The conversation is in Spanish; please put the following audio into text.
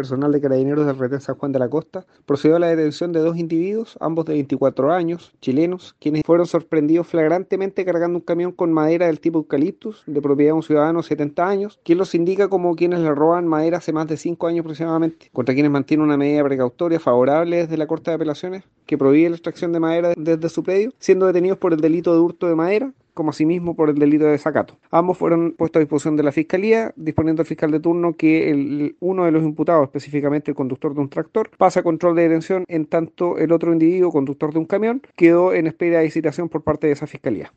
personal de carabineros del retén San Juan de la Costa, procedió a la detención de dos individuos, ambos de 24 años, chilenos, quienes fueron sorprendidos flagrantemente cargando un camión con madera del tipo eucaliptus, de propiedad de un ciudadano de 70 años, quien los indica como quienes le roban madera hace más de 5 años aproximadamente, contra quienes mantiene una medida precautoria favorable desde la Corte de Apelaciones, que prohíbe la extracción de madera desde su predio, siendo detenidos por el delito de hurto de madera, como asimismo por el delito de desacato. Ambos fueron puestos a disposición de la Fiscalía, disponiendo al fiscal de turno que el, uno de los imputados, específicamente el conductor de un tractor, pasa a control de detención, en tanto el otro individuo, conductor de un camión, quedó en espera de citación por parte de esa Fiscalía.